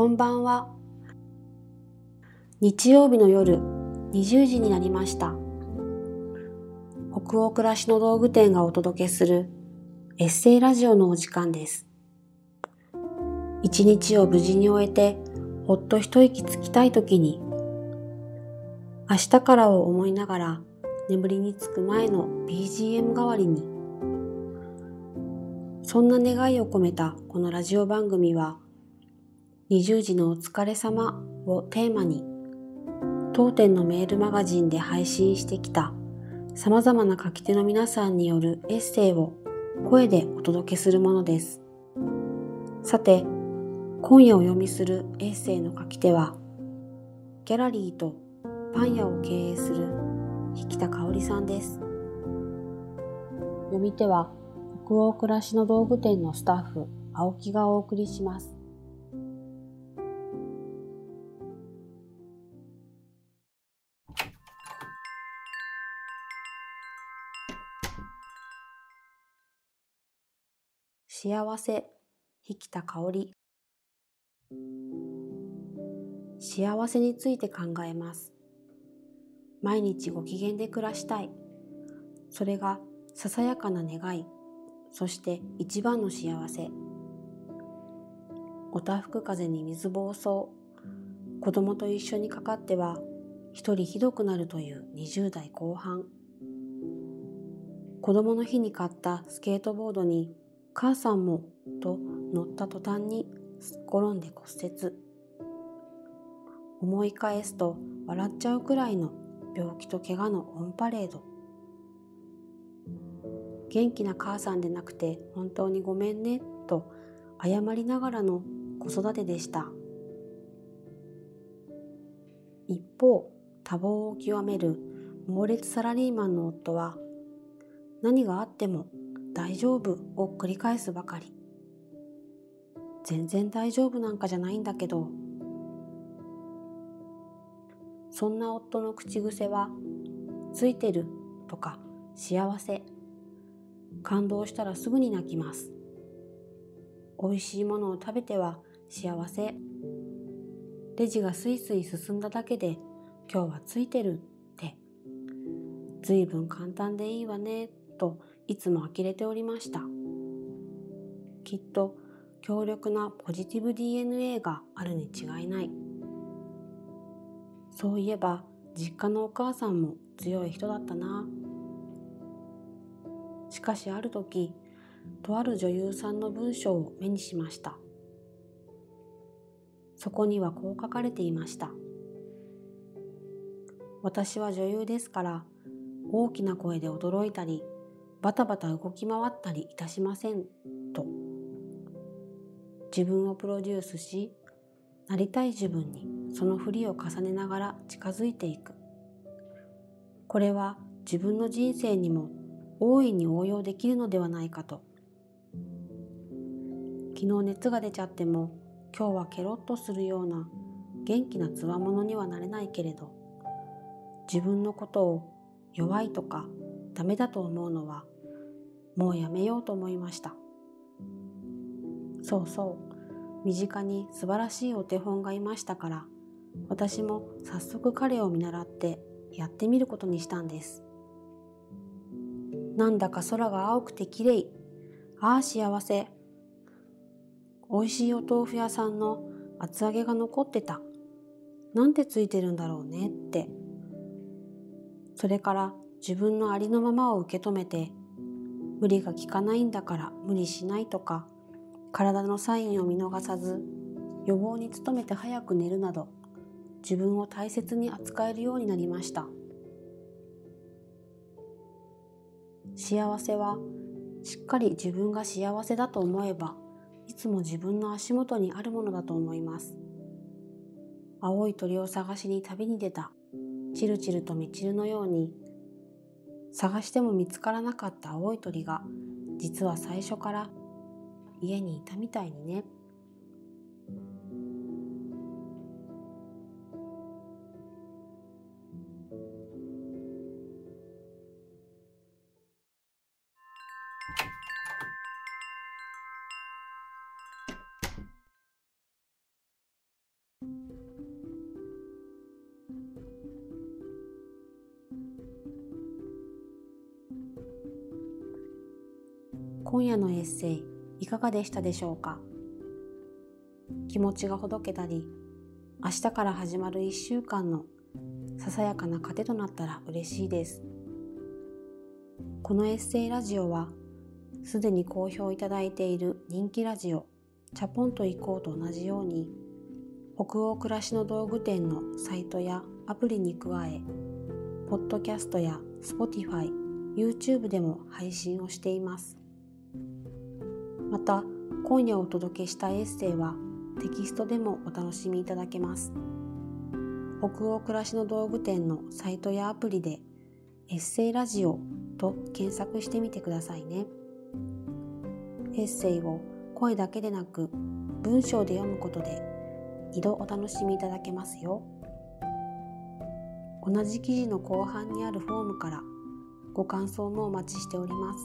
こんばんは。日曜日の夜20時になりました。北欧暮らしの道具店がお届けするエッセイラジオのお時間です。一日を無事に終えてほっと一息つきたい時に明日からを思いながら眠りにつく前の BGM 代わりにそんな願いを込めたこのラジオ番組は20時のお疲れ様をテーマに当店のメールマガジンで配信してきた様々な書き手の皆さんによるエッセイを声でお届けするものです。さて、今夜お読みするエッセイの書き手は、ギャラリーとパン屋を経営する引田香織さんです。読み手は北欧暮らしの道具店のスタッフ、青木がお送りします。幸せ、引田香織。幸せについて考えます。毎日ご機嫌で暮らしたい。それがささやかな願い。そして一番の幸せ。おたふく風に水暴走。子供と一緒にかかっては一人ひどくなるという20代後半。子供の日に買ったスケートボードに母さんもと乗った途端にすっ転んで骨折。思い返すと笑っちゃうくらいの病気と怪我のオンパレード。元気な母さんでなくて本当にごめんねと謝りながらの子育てでした。一方、多忙を極める猛烈サラリーマンの夫は何があっても大丈夫を繰り返すばかり。全然大丈夫なんかじゃないんだけど。そんな夫の口癖は、ついてるとか幸せ感動したらすぐに泣きます。美味しいものを食べては幸せ。レジがスイスイ進んだだけで今日はついてるって。随分簡単でいいわねといつも呆れておりました。きっと強力なポジティブ DNA があるに違いない。そういえば実家のお母さんも強い人だったな。しかしある時とある女優さんの文章を目にしましたそこにはこう書かれていました私は女優ですから大きな声で驚いたりバタバタ動き回ったりいたしません。と。自分をプロデュースしなりたい自分にその振りを重ねながら近づいていく。これは自分の人生にも大いに応用できるのではないかと。昨日熱が出ちゃっても今日はケロッとするような元気なつわものにはなれないけれど自分のことを弱いとかダメだと思うのはもうやめようと思いましたそうそう身近に素晴らしいお手本がいましたから私も早速彼を見習ってやってみることにしたんですなんだか空が青くて綺麗。ああ幸せ。美味しいお豆腐屋さんの厚揚げが残ってた。なんてついてるんだろうねって。それから自分のありのままを受け止めて、無理が効かないんだから無理しないとか、体のサインを見逃さず、予防に努めて早く寝るなど、自分を大切に扱えるようになりました。幸せはしっかり自分が幸せだと思えばいつも自分の足元にあるものだと思います青い鳥を探しに旅に出たチルチルとミチルのように探しても見つからなかった青い鳥が実は最初から家にいたみたいにね。今夜のエッセイいかがでしたでしょうか？気持ちがほどけたり、明日から始まる一週間のささやかな糧となったら嬉しいです。このエッセイラジオは、すでに好評いただいている人気ラジオ、チャポンと行こうと同じように、北欧暮らしの道具店のサイトやアプリに加え、ポッドキャストや Spotify、YouTube でも配信をしています。また、今夜お届けしたエッセイはテキストでもお楽しみいただけます。北欧暮らしの道具店のサイトやアプリでエッセイラジオと検索してみてくださいね。エッセイを声だけでなく文章で読むことで2度お楽しみいただけますよ。同じ記事の後半にあるフォームからご感想もお待ちしております。